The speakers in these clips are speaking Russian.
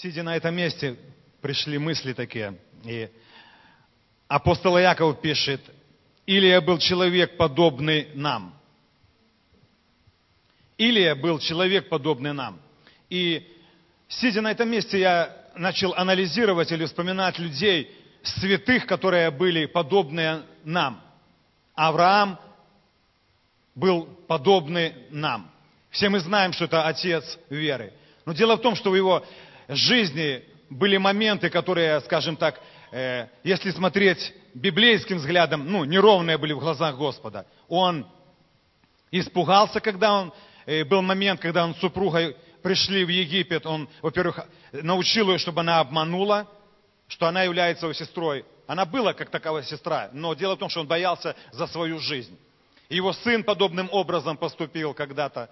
Сидя на этом месте, пришли мысли такие. И апостол Яков пишет, Илия был человек, подобный нам. Илия был человек, подобный нам. И сидя на этом месте, я начал анализировать или вспоминать людей, святых, которые были подобны нам. Авраам был подобный нам. Все мы знаем, что это отец веры. Но дело в том, что в его жизни были моменты, которые, скажем так, э, если смотреть библейским взглядом, ну, неровные были в глазах Господа. Он испугался, когда он, э, был момент, когда он с супругой пришли в Египет, он, во-первых, научил ее, чтобы она обманула, что она является его сестрой. Она была как таковая сестра, но дело в том, что он боялся за свою жизнь. Его сын подобным образом поступил когда-то.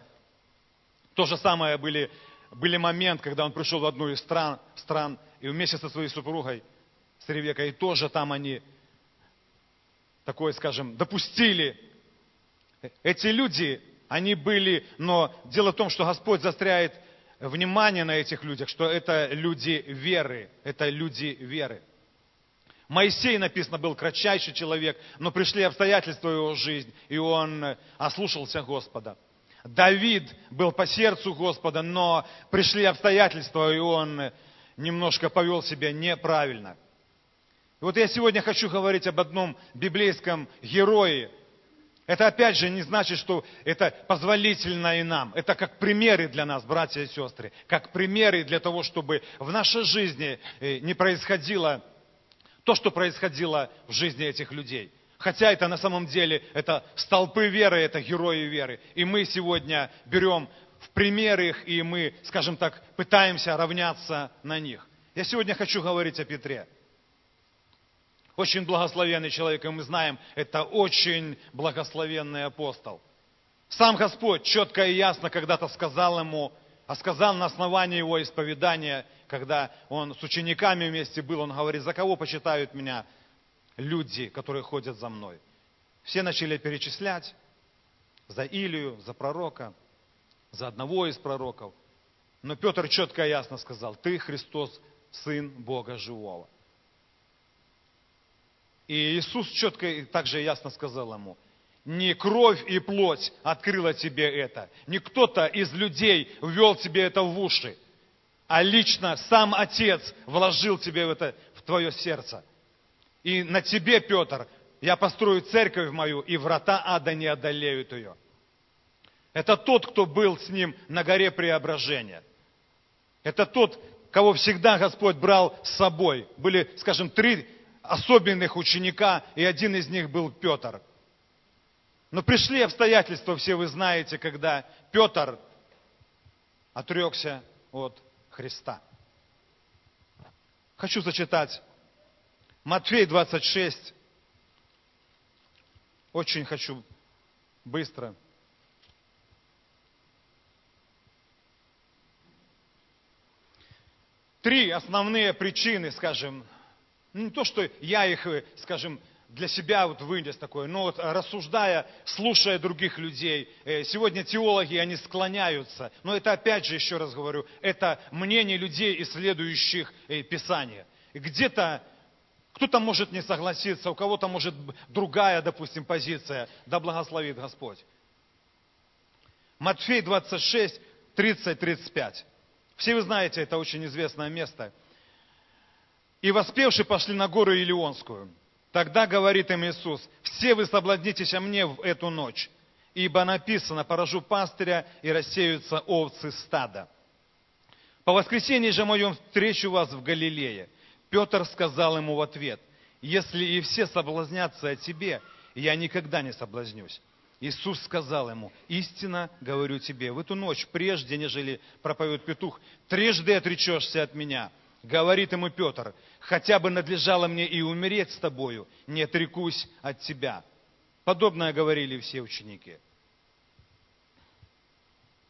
То же самое были, были момент, когда он пришел в одну из стран, стран и вместе со своей супругой, с Ревекой, и тоже там они такое, скажем, допустили. Эти люди, они были, но дело в том, что Господь застряет внимание на этих людях, что это люди веры, это люди веры. Моисей, написано, был кратчайший человек, но пришли обстоятельства его жизнь, и он ослушался Господа. Давид был по сердцу Господа, но пришли обстоятельства, и он немножко повел себя неправильно. И вот я сегодня хочу говорить об одном библейском герое, это опять же не значит, что это позволительно и нам. Это как примеры для нас, братья и сестры. Как примеры для того, чтобы в нашей жизни э, не происходило то, что происходило в жизни этих людей. Хотя это на самом деле, это столпы веры, это герои веры. И мы сегодня берем в пример их, и мы, скажем так, пытаемся равняться на них. Я сегодня хочу говорить о Петре. Очень благословенный человек, и мы знаем, это очень благословенный апостол. Сам Господь четко и ясно когда-то сказал ему, а сказал на основании его исповедания, когда он с учениками вместе был, он говорит, за кого почитают меня люди, которые ходят за мной? Все начали перечислять за Илию, за пророка, за одного из пророков. Но Петр четко и ясно сказал, ты Христос, Сын Бога Живого. И Иисус четко и также ясно сказал ему, не кровь и плоть открыла тебе это, не кто-то из людей ввел тебе это в уши, а лично сам Отец вложил тебе это в твое сердце. И на тебе, Петр, я построю церковь мою, и врата ада не одолеют ее. Это тот, кто был с ним на горе преображения. Это тот, кого всегда Господь брал с собой. Были, скажем, три особенных ученика, и один из них был Петр. Но пришли обстоятельства, все вы знаете, когда Петр отрекся от Христа. Хочу зачитать Матфей 26. Очень хочу быстро. Три основные причины, скажем, ну, не то, что я их, э, скажем, для себя вот вынес такое, но вот рассуждая, слушая других людей, э, сегодня теологи, они склоняются, но это опять же, еще раз говорю, это мнение людей, исследующих э, Писание. Где-то кто-то может не согласиться, у кого-то может другая, допустим, позиция, да благословит Господь. Матфей 26, 30, 35. Все вы знаете, это очень известное место – и воспевши пошли на гору Илионскую. Тогда говорит им Иисус, все вы соблазнитесь о мне в эту ночь, ибо написано, поражу пастыря и рассеются овцы стада. По воскресенье же моем встречу вас в Галилее. Петр сказал ему в ответ, если и все соблазнятся о тебе, я никогда не соблазнюсь. Иисус сказал ему, истинно говорю тебе, в эту ночь, прежде, нежели проповедует петух, трижды отречешься от меня – Говорит ему Петр, хотя бы надлежало мне и умереть с тобою, не отрекусь от тебя. Подобное говорили все ученики.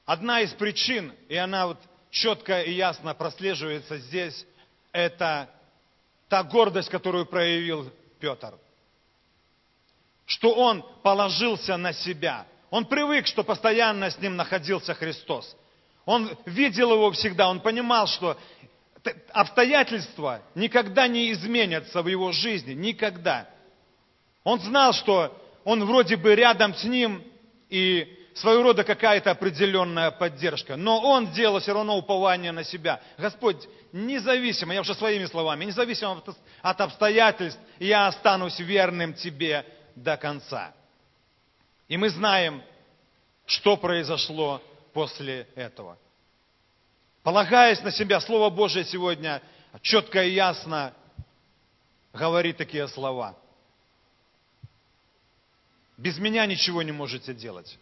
Одна из причин, и она вот четко и ясно прослеживается здесь, это та гордость, которую проявил Петр. Что он положился на себя. Он привык, что постоянно с ним находился Христос. Он видел его всегда, он понимал, что обстоятельства никогда не изменятся в его жизни, никогда. Он знал, что он вроде бы рядом с ним, и своего рода какая-то определенная поддержка. Но он делал все равно упование на себя. Господь, независимо, я уже своими словами, независимо от обстоятельств, я останусь верным Тебе до конца. И мы знаем, что произошло после этого. Полагаясь на себя, Слово Божие сегодня четко и ясно говорит такие слова. Без меня ничего не можете делать.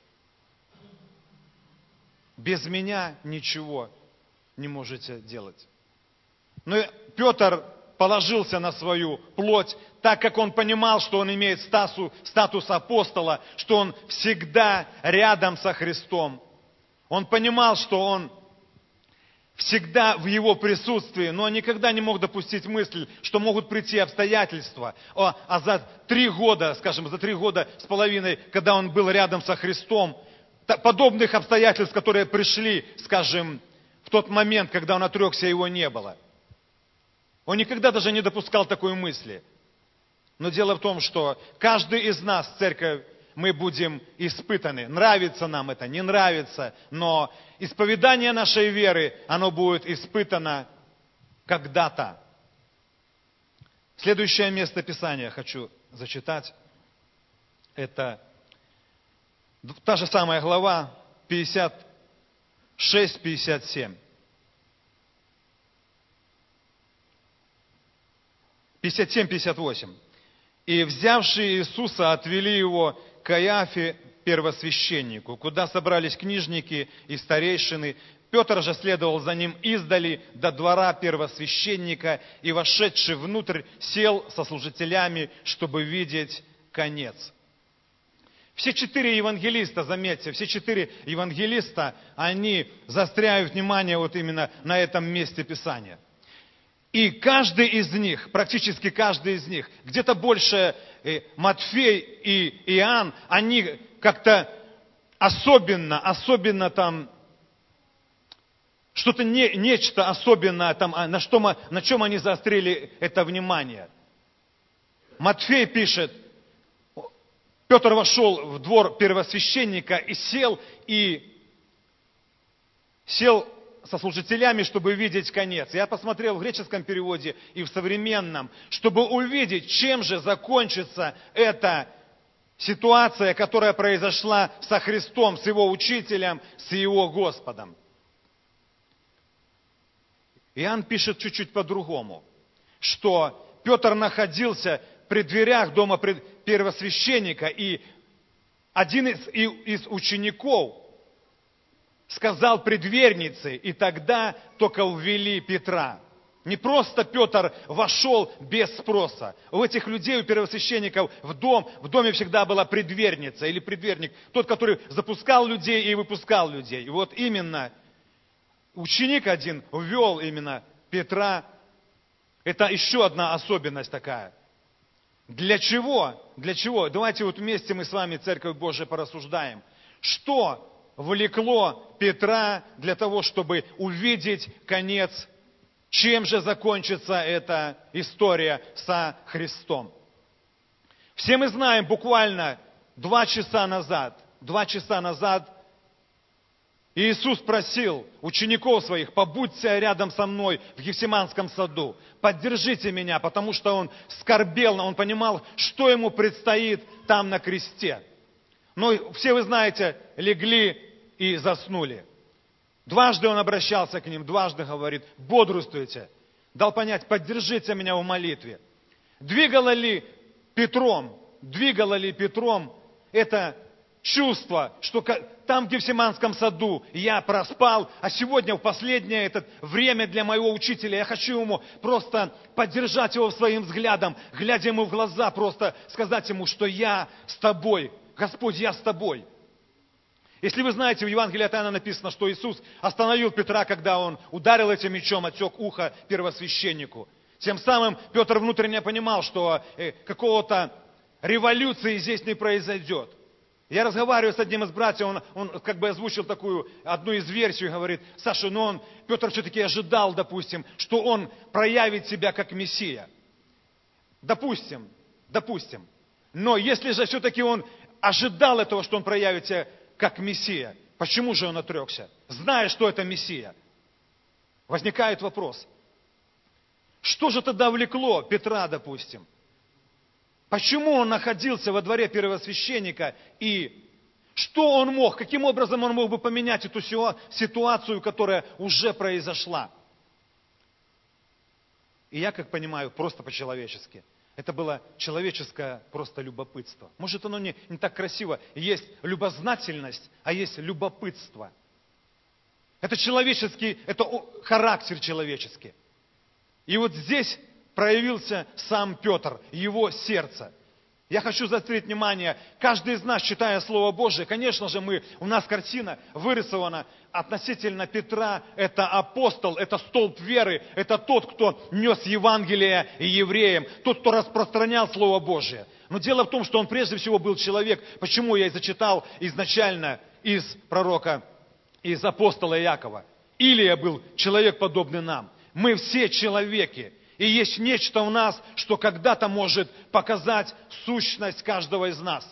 Без меня ничего не можете делать. Но Петр положился на свою плоть, так как он понимал, что он имеет статус, статус апостола, что он всегда рядом со Христом. Он понимал, что он всегда в его присутствии, но никогда не мог допустить мысль, что могут прийти обстоятельства. А, а за три года, скажем, за три года с половиной, когда он был рядом со Христом, подобных обстоятельств, которые пришли, скажем, в тот момент, когда он отрекся, его не было. Он никогда даже не допускал такой мысли. Но дело в том, что каждый из нас, церковь, мы будем испытаны. Нравится нам это, не нравится, но исповедание нашей веры, оно будет испытано когда-то. Следующее место Писания хочу зачитать. Это та же самая глава, 56-57. 57-58. «И взявшие Иисуса отвели его к Каяфе, первосвященнику, куда собрались книжники и старейшины. Петр же следовал за ним издали до двора первосвященника и, вошедший внутрь, сел со служителями, чтобы видеть конец. Все четыре евангелиста, заметьте, все четыре евангелиста, они застряют внимание вот именно на этом месте Писания. И каждый из них, практически каждый из них, где-то больше э, Матфей и Иоанн, они как-то особенно, особенно там, что-то не, нечто особенное там, а на, что, на чем они заострили это внимание. Матфей пишет, Петр вошел в двор первосвященника и сел, и сел со служителями, чтобы видеть конец. Я посмотрел в греческом переводе и в современном, чтобы увидеть, чем же закончится эта ситуация, которая произошла со Христом, с Его учителем, с Его Господом. Иоанн пишет чуть-чуть по-другому, что Петр находился при дверях дома первосвященника, и один из, из учеников сказал предвернице, и тогда только увели Петра. Не просто Петр вошел без спроса. У этих людей, у первосвященников в дом, в доме всегда была предверница или предверник, тот, который запускал людей и выпускал людей. И вот именно ученик один ввел именно Петра. Это еще одна особенность такая. Для чего? Для чего? Давайте вот вместе мы с вами, Церковь Божия, порассуждаем. Что влекло Петра для того, чтобы увидеть конец чем же закончится эта история со Христом? Все мы знаем, буквально два часа назад, два часа назад Иисус просил учеников своих, побудьте рядом со мной в Гефсиманском саду, поддержите меня, потому что он скорбел, он понимал, что ему предстоит там на кресте. Но все вы знаете, легли и заснули. Дважды он обращался к ним, дважды говорит, бодрствуйте. Дал понять, поддержите меня в молитве. Двигало ли Петром, двигало ли Петром это чувство, что там, в Гефсиманском саду, я проспал, а сегодня, в последнее это время для моего учителя, я хочу ему просто поддержать его своим взглядом, глядя ему в глаза, просто сказать ему, что я с тобой, Господь, я с тобой. Если вы знаете, в Евангелии от Иоанна написано, что Иисус остановил Петра, когда он ударил этим мечом, отсек ухо первосвященнику. Тем самым Петр внутренне понимал, что э, какого-то революции здесь не произойдет. Я разговариваю с одним из братьев, он, он как бы озвучил такую, одну из версий, говорит, Саша, ну он, Петр все-таки ожидал, допустим, что он проявит себя как Мессия. Допустим, допустим. Но если же все-таки он ожидал этого, что он проявит себя как Мессия, почему же он отрекся, зная, что это Мессия? Возникает вопрос. Что же тогда влекло Петра, допустим? Почему он находился во дворе первосвященника и что он мог, каким образом он мог бы поменять эту ситуацию, которая уже произошла? И я, как понимаю, просто по-человечески. Это было человеческое просто любопытство. Может, оно не, не так красиво. Есть любознательность, а есть любопытство. Это человеческий, это характер человеческий. И вот здесь проявился сам Петр, его сердце. Я хочу заострить внимание, каждый из нас, читая Слово Божие, конечно же, мы, у нас картина вырисована относительно Петра, это апостол, это столб веры, это тот, кто нес Евангелие евреям, тот, кто распространял Слово Божие. Но дело в том, что он прежде всего был человек. Почему я и зачитал изначально из пророка, из апостола Якова. Илия был человек, подобный нам. Мы все человеки. И есть нечто в нас, что когда-то может показать сущность каждого из нас.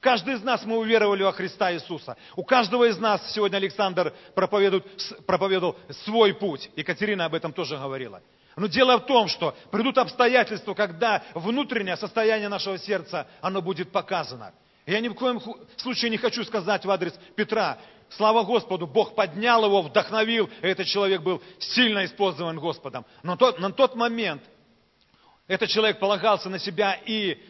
Каждый из нас мы уверовали во Христа Иисуса. У каждого из нас сегодня Александр проповедует, проповедовал свой путь. Екатерина об этом тоже говорила. Но дело в том, что придут обстоятельства, когда внутреннее состояние нашего сердца, оно будет показано. Я ни в коем случае не хочу сказать в адрес Петра, Слава Господу, Бог поднял его, вдохновил, и этот человек был сильно использован Господом. Но тот, на тот момент этот человек полагался на себя, и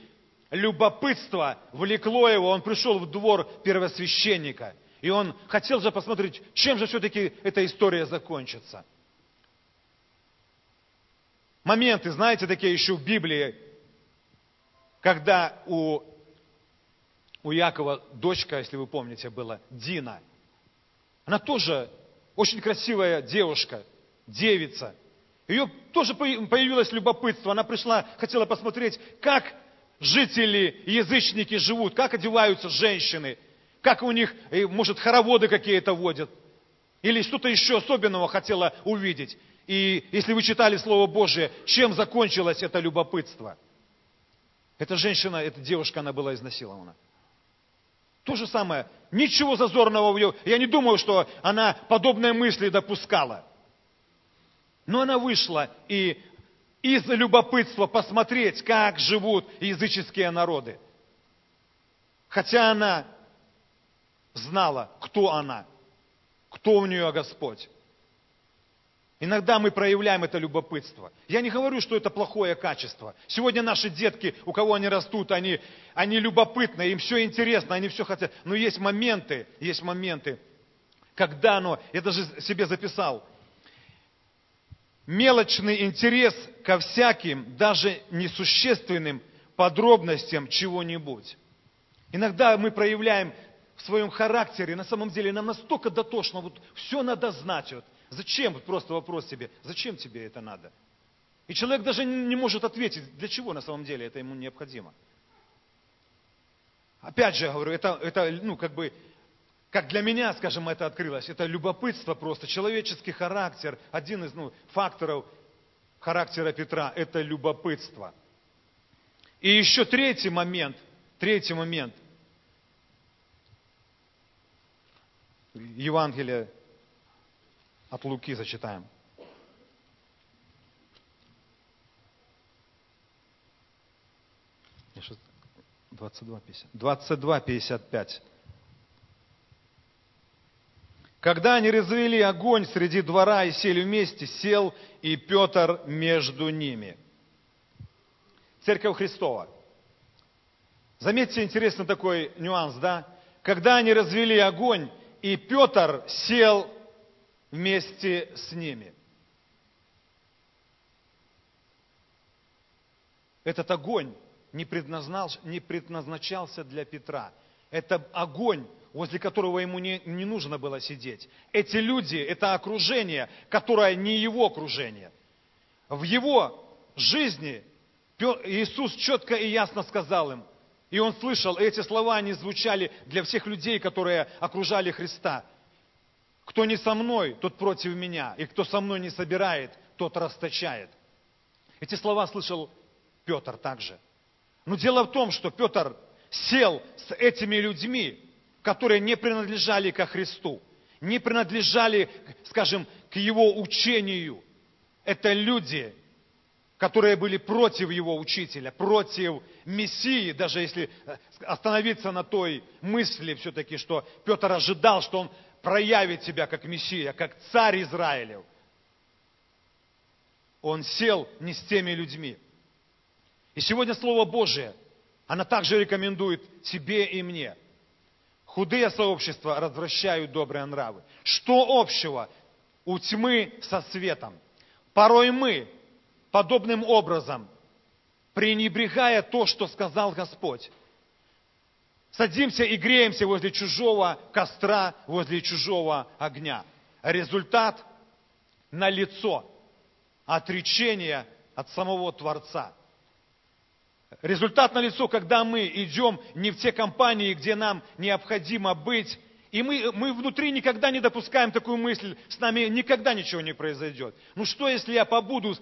любопытство влекло его, он пришел в двор первосвященника. И он хотел же посмотреть, чем же все-таки эта история закончится. Моменты, знаете, такие еще в Библии, когда у, у Якова дочка, если вы помните, была Дина – она тоже очень красивая девушка, девица. Ее тоже появилось любопытство. Она пришла, хотела посмотреть, как жители, язычники живут, как одеваются женщины, как у них, э, может, хороводы какие-то водят. Или что-то еще особенного хотела увидеть. И если вы читали Слово Божие, чем закончилось это любопытство? Эта женщина, эта девушка, она была изнасилована. То же самое. Ничего зазорного в ее... Я не думаю, что она подобные мысли допускала. Но она вышла и из любопытства посмотреть, как живут языческие народы. Хотя она знала, кто она, кто у нее Господь. Иногда мы проявляем это любопытство. Я не говорю, что это плохое качество. Сегодня наши детки, у кого они растут, они, они любопытны, им все интересно, они все хотят. Но есть моменты, есть моменты, когда оно, я даже себе записал, мелочный интерес ко всяким, даже несущественным подробностям чего-нибудь. Иногда мы проявляем в своем характере, на самом деле нам настолько дотошно, вот все надо знать. Вот, Зачем? Просто вопрос себе, зачем тебе это надо? И человек даже не может ответить, для чего на самом деле это ему необходимо. Опять же, я говорю, это, это ну, как бы, как для меня, скажем, это открылось, это любопытство просто, человеческий характер, один из ну, факторов характера Петра, это любопытство. И еще третий момент, третий момент. Евангелие от Луки зачитаем. 22.50. 22.55. Когда они развели огонь среди двора и сели вместе, сел и Петр между ними. Церковь Христова. Заметьте интересный такой нюанс, да? Когда они развели огонь, и Петр сел вместе с ними. Этот огонь не, не предназначался для Петра. Это огонь, возле которого ему не, не нужно было сидеть. Эти люди, это окружение, которое не его окружение. В его жизни Иисус четко и ясно сказал им, И он слышал, эти слова, они звучали для всех людей, которые окружали Христа. Кто не со мной, тот против меня, и кто со мной не собирает, тот расточает. Эти слова слышал Петр также. Но дело в том, что Петр сел с этими людьми, которые не принадлежали ко Христу, не принадлежали, скажем, к его учению. Это люди, которые были против его учителя, против Мессии, даже если э, остановиться на той мысли все-таки, что Петр ожидал, что он проявит себя как Мессия, как царь Израилев. Он сел не с теми людьми. И сегодня Слово Божие, оно также рекомендует тебе и мне. Худые сообщества развращают добрые нравы. Что общего у тьмы со светом? Порой мы, подобным образом, пренебрегая то, что сказал Господь. Садимся и греемся возле чужого костра, возле чужого огня. Результат на лицо отречение от самого Творца. Результат на лицо, когда мы идем не в те компании, где нам необходимо быть, и мы, мы внутри никогда не допускаем такую мысль, с нами никогда ничего не произойдет. Ну что, если я побуду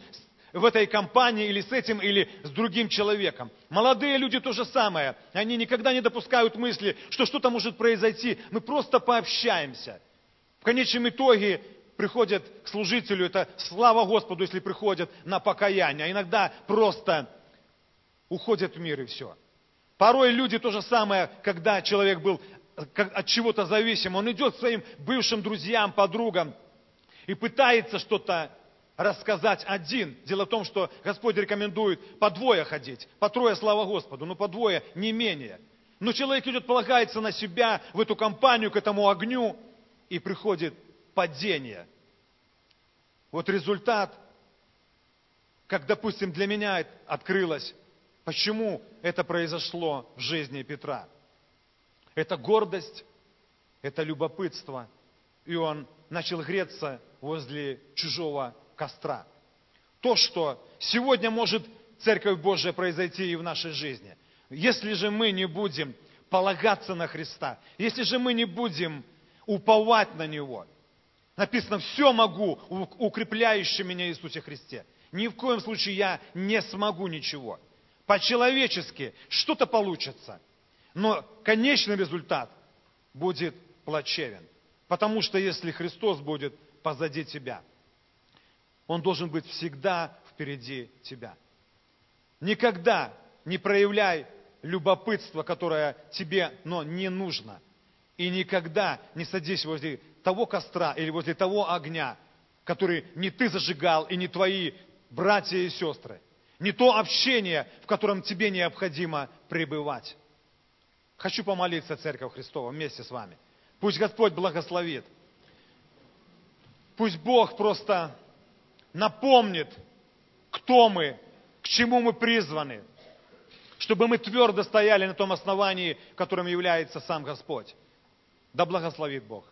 в этой компании или с этим, или с другим человеком? Молодые люди то же самое. Они никогда не допускают мысли, что что-то может произойти. Мы просто пообщаемся. В конечном итоге приходят к служителю, это слава Господу, если приходят на покаяние. А иногда просто уходят в мир и все. Порой люди то же самое, когда человек был от чего-то зависим, он идет к своим бывшим друзьям, подругам и пытается что-то рассказать один. Дело в том, что Господь рекомендует по двое ходить, по трое, слава Господу, но по двое не менее. Но человек идет, полагается на себя, в эту компанию, к этому огню, и приходит падение. Вот результат, как, допустим, для меня открылось, почему это произошло в жизни Петра – это гордость, это любопытство. И он начал греться возле чужого костра. То, что сегодня может Церковь Божия произойти и в нашей жизни. Если же мы не будем полагаться на Христа, если же мы не будем уповать на Него, написано, все могу, укрепляющий меня Иисусе Христе. Ни в коем случае я не смогу ничего. По-человечески что-то получится – но конечный результат будет плачевен. Потому что если Христос будет позади тебя, Он должен быть всегда впереди тебя. Никогда не проявляй любопытство, которое тебе но не нужно. И никогда не садись возле того костра или возле того огня, который не ты зажигал и не твои братья и сестры. Не то общение, в котором тебе необходимо пребывать. Хочу помолиться, Церковь Христова, вместе с вами. Пусть Господь благословит. Пусть Бог просто напомнит, кто мы, к чему мы призваны, чтобы мы твердо стояли на том основании, которым является сам Господь. Да благословит Бог.